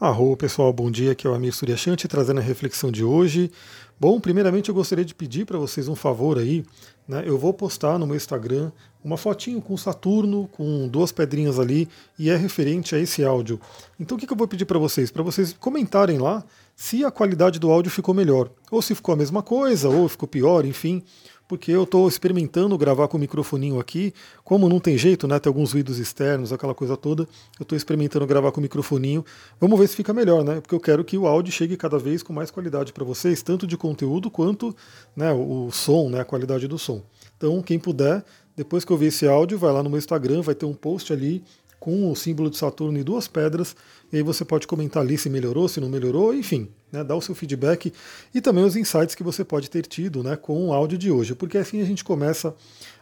Arro, pessoal, bom dia. Aqui é o Amir Suryashanti trazendo a reflexão de hoje. Bom, primeiramente eu gostaria de pedir para vocês um favor aí. Né? Eu vou postar no meu Instagram uma fotinho com Saturno, com duas pedrinhas ali, e é referente a esse áudio. Então o que, que eu vou pedir para vocês? Para vocês comentarem lá se a qualidade do áudio ficou melhor, ou se ficou a mesma coisa, ou ficou pior, enfim porque eu estou experimentando gravar com o microfoninho aqui. Como não tem jeito, né? Tem alguns ruídos externos, aquela coisa toda. Eu estou experimentando gravar com o microfoninho. Vamos ver se fica melhor, né? Porque eu quero que o áudio chegue cada vez com mais qualidade para vocês, tanto de conteúdo quanto né, o som, né, a qualidade do som. Então, quem puder, depois que eu ver esse áudio, vai lá no meu Instagram, vai ter um post ali com o símbolo de Saturno e duas pedras, e aí você pode comentar ali se melhorou, se não melhorou, enfim, né, o seu feedback e também os insights que você pode ter tido né, com o áudio de hoje, porque assim a gente começa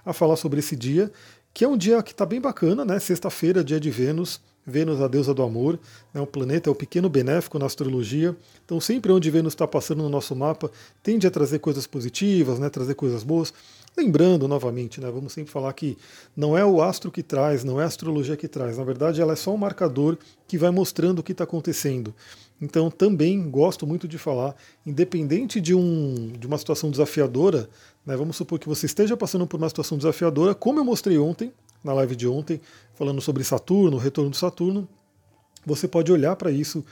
a falar sobre esse dia, que é um dia que está bem bacana, né? Sexta-feira, dia de Vênus, Vênus, a deusa do amor, né, o planeta é o pequeno benéfico na astrologia. Então, sempre onde Vênus está passando no nosso mapa, tende a trazer coisas positivas, né, trazer coisas boas. Lembrando novamente, né, vamos sempre falar que não é o astro que traz, não é a astrologia que traz. Na verdade, ela é só um marcador que vai mostrando o que está acontecendo. Então, também gosto muito de falar, independente de, um, de uma situação desafiadora, né, vamos supor que você esteja passando por uma situação desafiadora, como eu mostrei ontem, na live de ontem, falando sobre Saturno, o retorno do Saturno, você pode olhar para isso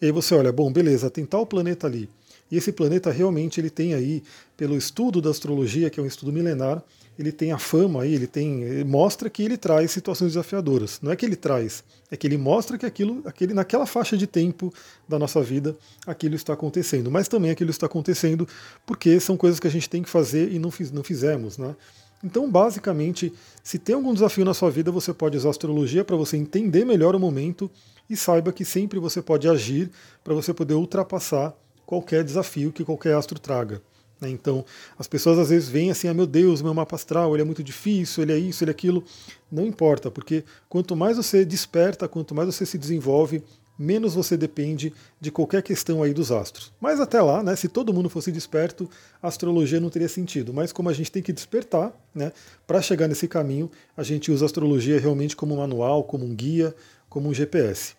e aí você olha, bom, beleza, tem tal planeta ali. E esse planeta realmente ele tem aí, pelo estudo da astrologia, que é um estudo milenar, ele tem a fama aí, ele tem, ele mostra que ele traz situações desafiadoras. Não é que ele traz, é que ele mostra que aquilo, aquele, naquela faixa de tempo da nossa vida, aquilo está acontecendo. Mas também aquilo está acontecendo porque são coisas que a gente tem que fazer e não, fiz, não fizemos, né? Então, basicamente, se tem algum desafio na sua vida, você pode usar a astrologia para você entender melhor o momento e saiba que sempre você pode agir para você poder ultrapassar qualquer desafio que qualquer astro traga. Né? Então, as pessoas às vezes veem assim: ah, meu Deus, meu mapa astral, ele é muito difícil, ele é isso, ele é aquilo. Não importa, porque quanto mais você desperta, quanto mais você se desenvolve, menos você depende de qualquer questão aí dos astros. Mas até lá, né, se todo mundo fosse desperto, a astrologia não teria sentido. Mas como a gente tem que despertar, né, para chegar nesse caminho, a gente usa a astrologia realmente como um manual, como um guia, como um GPS.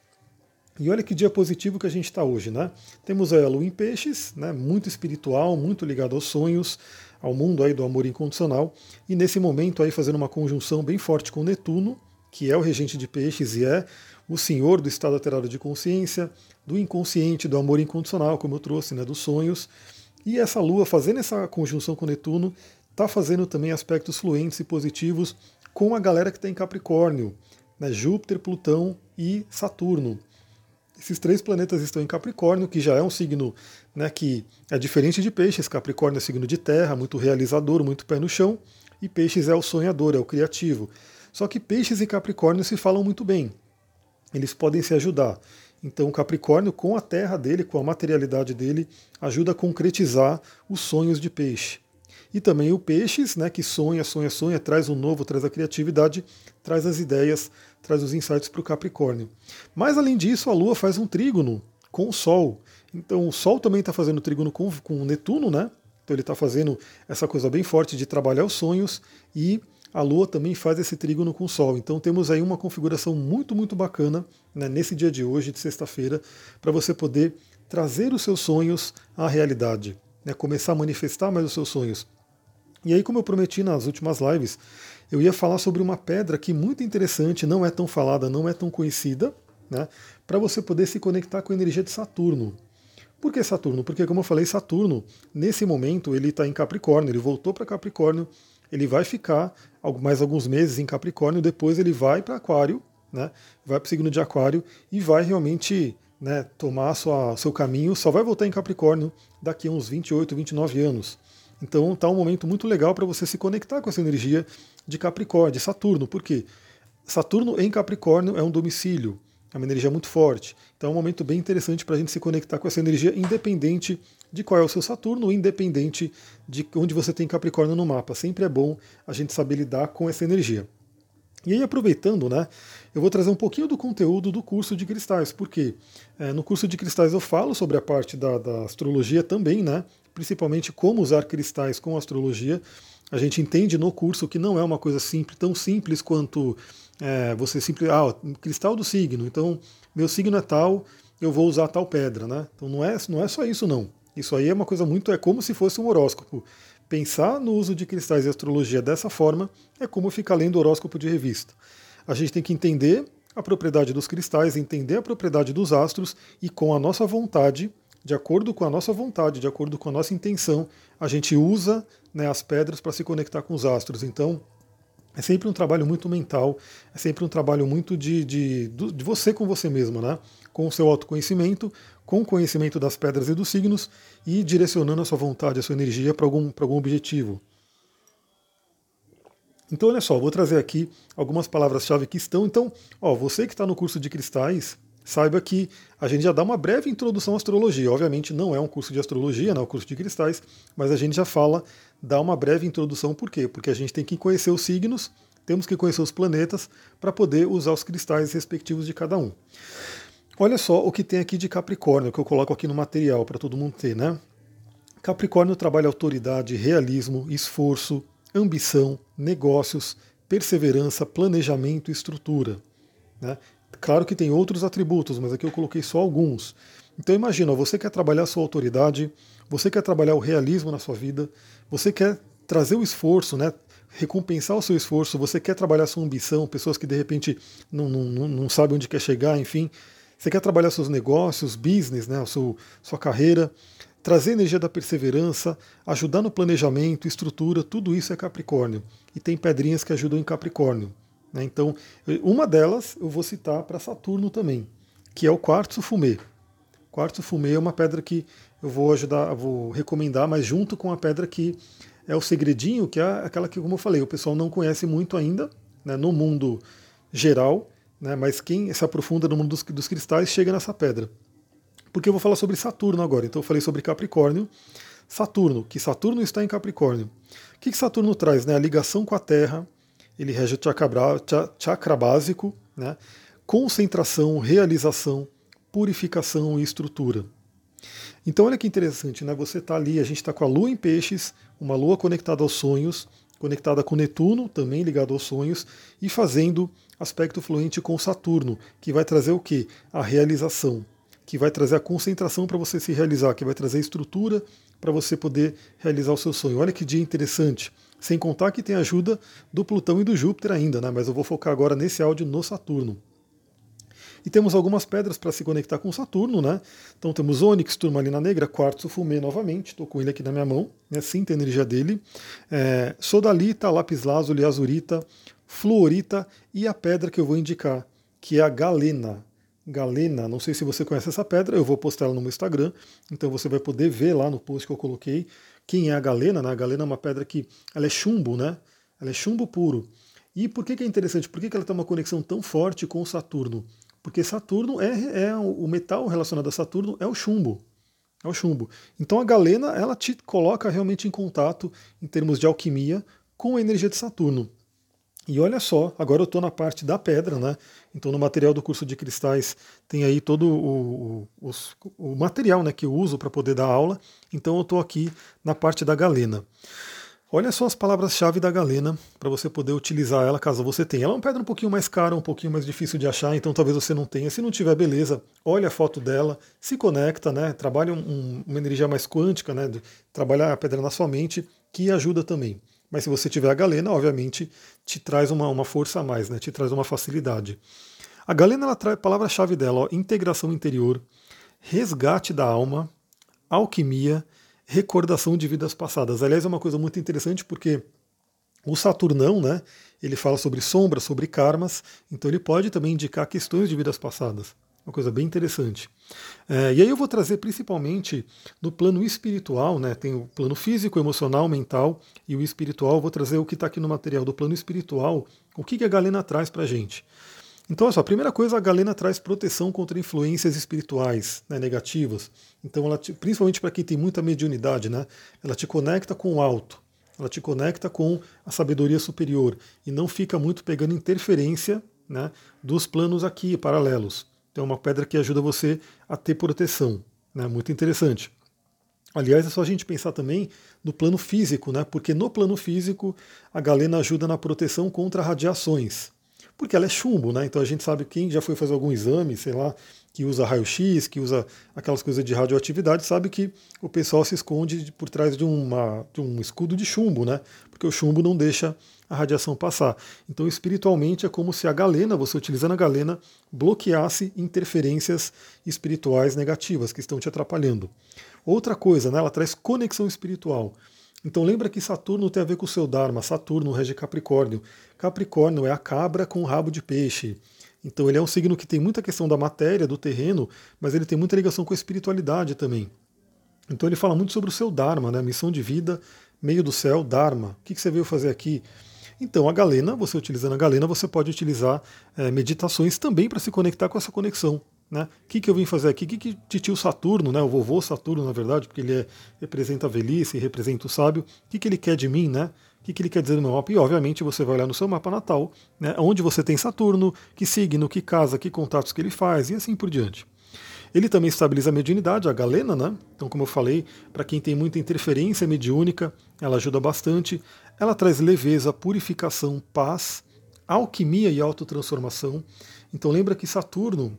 E olha que dia positivo que a gente está hoje, né? Temos a Lua em Peixes, né, muito espiritual, muito ligado aos sonhos, ao mundo aí do amor incondicional, e nesse momento aí fazendo uma conjunção bem forte com Netuno, que é o regente de Peixes e é o senhor do estado alterado de consciência, do inconsciente, do amor incondicional, como eu trouxe, né, dos sonhos. E essa Lua, fazendo essa conjunção com Netuno, está fazendo também aspectos fluentes e positivos com a galera que está em Capricórnio, né, Júpiter, Plutão e Saturno. Esses três planetas estão em Capricórnio, que já é um signo né, que é diferente de Peixes. Capricórnio é signo de terra, muito realizador, muito pé no chão, e Peixes é o sonhador, é o criativo. Só que Peixes e Capricórnio se falam muito bem eles podem se ajudar. Então, Capricórnio, com a terra dele, com a materialidade dele, ajuda a concretizar os sonhos de peixe. E também o peixes, né, que sonha, sonha, sonha, traz o novo, traz a criatividade, traz as ideias, traz os insights para o Capricórnio. Mas, além disso, a Lua faz um trígono com o Sol. Então, o Sol também está fazendo trígono com, com Netuno, né? Então, ele está fazendo essa coisa bem forte de trabalhar os sonhos e a Lua também faz esse trígono com o Sol. Então temos aí uma configuração muito, muito bacana né, nesse dia de hoje, de sexta-feira, para você poder trazer os seus sonhos à realidade, né, começar a manifestar mais os seus sonhos. E aí, como eu prometi nas últimas lives, eu ia falar sobre uma pedra que muito interessante, não é tão falada, não é tão conhecida, né, para você poder se conectar com a energia de Saturno. Por que Saturno? Porque, como eu falei, Saturno, nesse momento, ele está em Capricórnio, ele voltou para Capricórnio ele vai ficar mais alguns meses em Capricórnio, depois ele vai para Aquário, né, vai para o signo de Aquário e vai realmente né, tomar sua, seu caminho, só vai voltar em Capricórnio daqui a uns 28, 29 anos. Então está um momento muito legal para você se conectar com essa energia de Capricórnio, de Saturno, porque Saturno em Capricórnio é um domicílio, é uma energia muito forte. Então é um momento bem interessante para a gente se conectar com essa energia, independente de qual é o seu Saturno, independente de onde você tem Capricórnio no mapa. Sempre é bom a gente saber lidar com essa energia. E aí, aproveitando, né, eu vou trazer um pouquinho do conteúdo do curso de cristais, porque é, no curso de cristais eu falo sobre a parte da, da astrologia também, né, principalmente como usar cristais com astrologia. A gente entende no curso que não é uma coisa simples, tão simples quanto é, você simples. Ah, cristal do signo. Então, meu signo é tal, eu vou usar tal pedra, né? Então não é, não é só isso não. Isso aí é uma coisa muito, é como se fosse um horóscopo. Pensar no uso de cristais e astrologia dessa forma é como ficar lendo horóscopo de revista. A gente tem que entender a propriedade dos cristais, entender a propriedade dos astros e com a nossa vontade, de acordo com a nossa vontade, de acordo com a nossa intenção, a gente usa né, as pedras para se conectar com os astros. Então, é sempre um trabalho muito mental, é sempre um trabalho muito de, de, de você com você mesmo, né? Com o seu autoconhecimento, com o conhecimento das pedras e dos signos e direcionando a sua vontade, a sua energia para algum, algum objetivo. Então, olha só, vou trazer aqui algumas palavras-chave que estão. Então, ó, você que está no curso de cristais, saiba que a gente já dá uma breve introdução à astrologia. Obviamente, não é um curso de astrologia, não é um curso de cristais, mas a gente já fala, dá uma breve introdução. Por quê? Porque a gente tem que conhecer os signos, temos que conhecer os planetas para poder usar os cristais respectivos de cada um. Olha só o que tem aqui de Capricórnio, que eu coloco aqui no material para todo mundo ter, né? Capricórnio trabalha autoridade, realismo, esforço, ambição, negócios, perseverança, planejamento e estrutura. Né? Claro que tem outros atributos, mas aqui eu coloquei só alguns. Então imagina, você quer trabalhar a sua autoridade, você quer trabalhar o realismo na sua vida, você quer trazer o esforço, né? recompensar o seu esforço, você quer trabalhar a sua ambição, pessoas que de repente não, não, não sabem onde quer chegar, enfim, você quer trabalhar seus negócios, business, né, sua, sua carreira, trazer energia da perseverança, ajudar no planejamento, estrutura, tudo isso é Capricórnio. E tem pedrinhas que ajudam em Capricórnio. Né? Então, uma delas eu vou citar para Saturno também, que é o quartzo fumê. Quartzo fumê é uma pedra que eu vou ajudar, vou recomendar, mas junto com a pedra que é o segredinho, que é aquela que, como eu falei, o pessoal não conhece muito ainda, né, no mundo geral, né? Mas quem se aprofunda no mundo dos, dos cristais chega nessa pedra. Porque eu vou falar sobre Saturno agora. Então eu falei sobre Capricórnio. Saturno, que Saturno está em Capricórnio. O que, que Saturno traz? Né? A ligação com a Terra, ele rege o chakra, chakra básico, né? concentração, realização, purificação e estrutura. Então olha que interessante, né? Você está ali, a gente está com a Lua em peixes, uma Lua conectada aos sonhos, conectada com Netuno, também ligado aos sonhos, e fazendo aspecto fluente com Saturno, que vai trazer o que? A realização, que vai trazer a concentração para você se realizar, que vai trazer a estrutura para você poder realizar o seu sonho. Olha que dia interessante. Sem contar que tem ajuda do Plutão e do Júpiter ainda, né? mas eu vou focar agora nesse áudio no Saturno. E temos algumas pedras para se conectar com Saturno, né? Então temos Ônix, turmalina negra, quartzo fumê novamente, estou com ele aqui na minha mão, né? sinta a energia dele. É, sodalita, lápis lazuli, azurita, fluorita e a pedra que eu vou indicar, que é a galena. Galena, não sei se você conhece essa pedra, eu vou postar ela no meu Instagram, então você vai poder ver lá no post que eu coloquei quem é a galena. Né? A galena é uma pedra que ela é chumbo, né? Ela é chumbo puro. E por que, que é interessante? Por que, que ela tem uma conexão tão forte com Saturno? Porque Saturno é, é o metal relacionado a Saturno é o chumbo. É o chumbo. Então a galena ela te coloca realmente em contato em termos de alquimia com a energia de Saturno. E olha só, agora eu estou na parte da pedra, né? Então no material do curso de cristais tem aí todo o, o, o material né, que eu uso para poder dar aula. Então eu estou aqui na parte da galena. Olha só as palavras-chave da galena para você poder utilizar ela caso você tenha. Ela é uma pedra um pouquinho mais cara, um pouquinho mais difícil de achar, então talvez você não tenha. Se não tiver, beleza, olha a foto dela, se conecta, né? Trabalha um, uma energia mais quântica, né? Trabalhar a pedra na sua mente, que ajuda também. Mas se você tiver a galena, obviamente, te traz uma, uma força a mais, né? te traz uma facilidade. A galena ela traz a palavra-chave dela, ó, integração interior, resgate da alma, alquimia, recordação de vidas passadas. Aliás, é uma coisa muito interessante porque o Saturnão, né, ele fala sobre sombras, sobre karmas, então ele pode também indicar questões de vidas passadas. Uma coisa bem interessante. É, e aí eu vou trazer principalmente no plano espiritual, né? Tem o plano físico, emocional, mental e o espiritual. Vou trazer o que está aqui no material do plano espiritual, o que, que a Galena traz para a gente. Então, a primeira coisa, a Galena traz proteção contra influências espirituais né, negativas. Então, ela te, principalmente para quem tem muita mediunidade, né, ela te conecta com o alto, ela te conecta com a sabedoria superior e não fica muito pegando interferência né, dos planos aqui paralelos. Então é uma pedra que ajuda você a ter proteção. Né? Muito interessante. Aliás, é só a gente pensar também no plano físico, né? porque no plano físico a galena ajuda na proteção contra radiações. Porque ela é chumbo, né? Então a gente sabe quem já foi fazer algum exame, sei lá, que usa raio-x, que usa aquelas coisas de radioatividade, sabe que o pessoal se esconde por trás de, uma, de um escudo de chumbo, né? Porque o chumbo não deixa a radiação passar. Então, espiritualmente, é como se a galena, você utilizando a galena, bloqueasse interferências espirituais negativas que estão te atrapalhando. Outra coisa, né, ela traz conexão espiritual. Então lembra que Saturno tem a ver com o seu Dharma, Saturno rege Capricórnio. Capricórnio é a cabra com rabo de peixe. Então ele é um signo que tem muita questão da matéria, do terreno, mas ele tem muita ligação com a espiritualidade também. Então ele fala muito sobre o seu Dharma, né? missão de vida, meio do céu, Dharma. O que você veio fazer aqui? Então a galena, você utilizando a galena, você pode utilizar é, meditações também para se conectar com essa conexão. Né? O que, que eu vim fazer aqui? O que, que titio Saturno, né? o vovô Saturno, na verdade, porque ele é, representa a velhice, representa o sábio, o que, que ele quer de mim, né? O que, que ele quer dizer no meu mapa? E obviamente você vai olhar no seu mapa natal, né? onde você tem Saturno, que signo, que casa, que contatos que ele faz, e assim por diante. Ele também estabiliza a mediunidade, a galena, né? Então, como eu falei, para quem tem muita interferência mediúnica, ela ajuda bastante. Ela traz leveza, purificação, paz, alquimia e autotransformação. Então, lembra que Saturno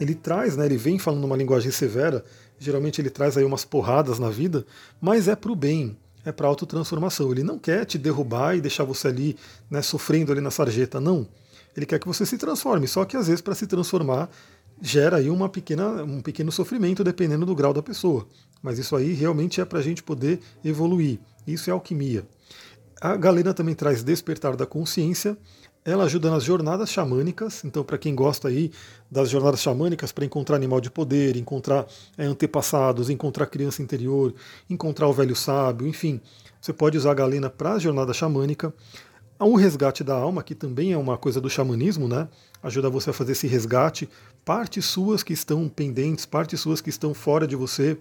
ele traz, né, ele vem falando uma linguagem severa, geralmente ele traz aí umas porradas na vida, mas é para o bem, é para autotransformação. Ele não quer te derrubar e deixar você ali né, sofrendo ali na sarjeta, não. Ele quer que você se transforme, só que às vezes para se transformar gera aí uma pequena, um pequeno sofrimento dependendo do grau da pessoa. Mas isso aí realmente é para a gente poder evoluir. Isso é alquimia. A galena também traz despertar da consciência, ela ajuda nas jornadas xamânicas, então para quem gosta aí das jornadas xamânicas para encontrar animal de poder, encontrar é, antepassados, encontrar criança interior, encontrar o velho sábio, enfim, você pode usar a galena para a jornada xamânica. Há um resgate da alma, que também é uma coisa do xamanismo, né? Ajuda você a fazer esse resgate, partes suas que estão pendentes, partes suas que estão fora de você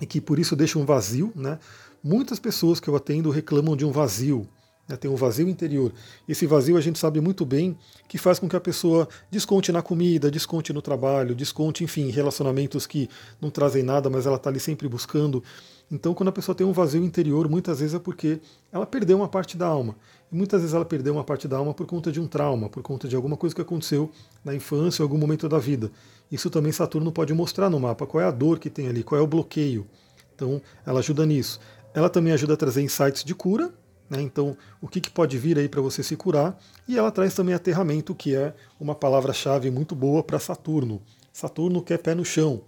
e que por isso deixam um vazio, né? Muitas pessoas que eu atendo reclamam de um vazio, né, tem um vazio interior. Esse vazio a gente sabe muito bem que faz com que a pessoa desconte na comida, desconte no trabalho, desconte, enfim, relacionamentos que não trazem nada, mas ela está ali sempre buscando. Então, quando a pessoa tem um vazio interior, muitas vezes é porque ela perdeu uma parte da alma. E muitas vezes ela perdeu uma parte da alma por conta de um trauma, por conta de alguma coisa que aconteceu na infância ou algum momento da vida. Isso também Saturno pode mostrar no mapa, qual é a dor que tem ali, qual é o bloqueio. Então, ela ajuda nisso. Ela também ajuda a trazer insights de cura, né? Então, o que, que pode vir aí para você se curar? E ela traz também aterramento, que é uma palavra-chave muito boa para Saturno. Saturno quer pé no chão.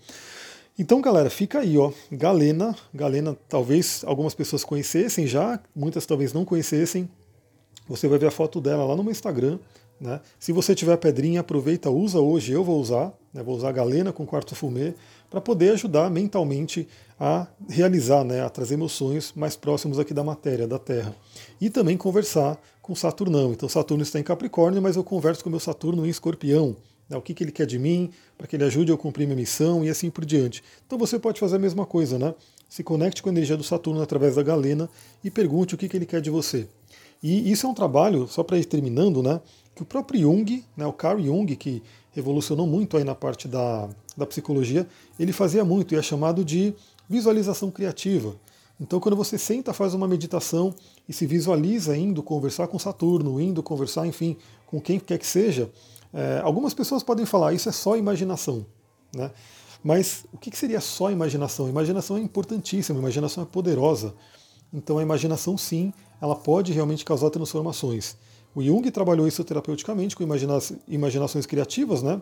Então, galera, fica aí, ó. Galena, Galena, talvez algumas pessoas conhecessem já, muitas talvez não conhecessem. Você vai ver a foto dela lá no meu Instagram. Né? Se você tiver pedrinha, aproveita, usa hoje. Eu vou usar, né? vou usar galena com quarto fumê para poder ajudar mentalmente a realizar, né? a trazer meus sonhos mais próximos aqui da matéria, da Terra. E também conversar com Saturnão. Então Saturno está em Capricórnio, mas eu converso com meu Saturno em Escorpião. Né? O que, que ele quer de mim, para que ele ajude eu a cumprir minha missão e assim por diante. Então você pode fazer a mesma coisa, né? Se conecte com a energia do Saturno através da galena e pergunte o que, que ele quer de você. E isso é um trabalho, só para ir terminando, né? que o próprio Jung, né, o Carl Jung, que revolucionou muito aí na parte da, da psicologia, ele fazia muito e é chamado de visualização criativa. Então, quando você senta, faz uma meditação e se visualiza indo conversar com Saturno, indo conversar, enfim, com quem quer que seja, é, algumas pessoas podem falar isso é só imaginação, né? Mas o que seria só imaginação? Imaginação é importantíssima, imaginação é poderosa. Então, a imaginação, sim, ela pode realmente causar transformações. O Jung trabalhou isso terapeuticamente com imagina imaginações criativas, né?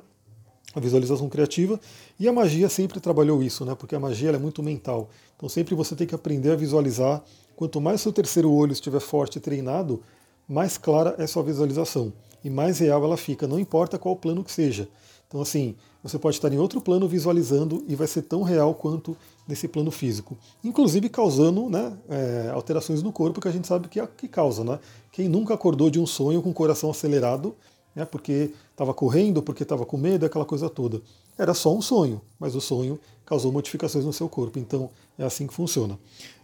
A visualização criativa, e a magia sempre trabalhou isso, né? porque a magia é muito mental. Então sempre você tem que aprender a visualizar. Quanto mais seu terceiro olho estiver forte e treinado, mais clara é sua visualização e mais real ela fica, não importa qual plano que seja. Então, assim, você pode estar em outro plano visualizando e vai ser tão real quanto nesse plano físico. Inclusive causando né, é, alterações no corpo que a gente sabe que, é, que causa. Né? Quem nunca acordou de um sonho com o coração acelerado, né, porque estava correndo, porque estava com medo, aquela coisa toda. era só um sonho, mas o sonho causou modificações no seu corpo. Então é assim que funciona.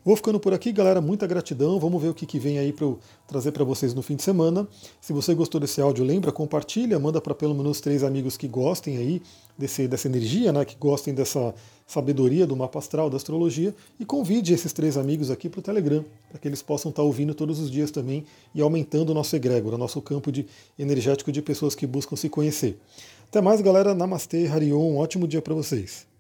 Vou ficando por aqui, galera. Muita gratidão. Vamos ver o que, que vem aí para trazer para vocês no fim de semana. Se você gostou desse áudio, lembra, compartilha, manda para pelo menos três amigos que gostem aí desse, dessa energia, né? Que gostem dessa sabedoria do mapa astral, da astrologia, e convide esses três amigos aqui para o Telegram, para que eles possam estar tá ouvindo todos os dias também e aumentando o nosso egrégor, o nosso campo de energético de pessoas que buscam se conhecer. Até mais, galera. Namastê, Harion. Um ótimo dia para vocês.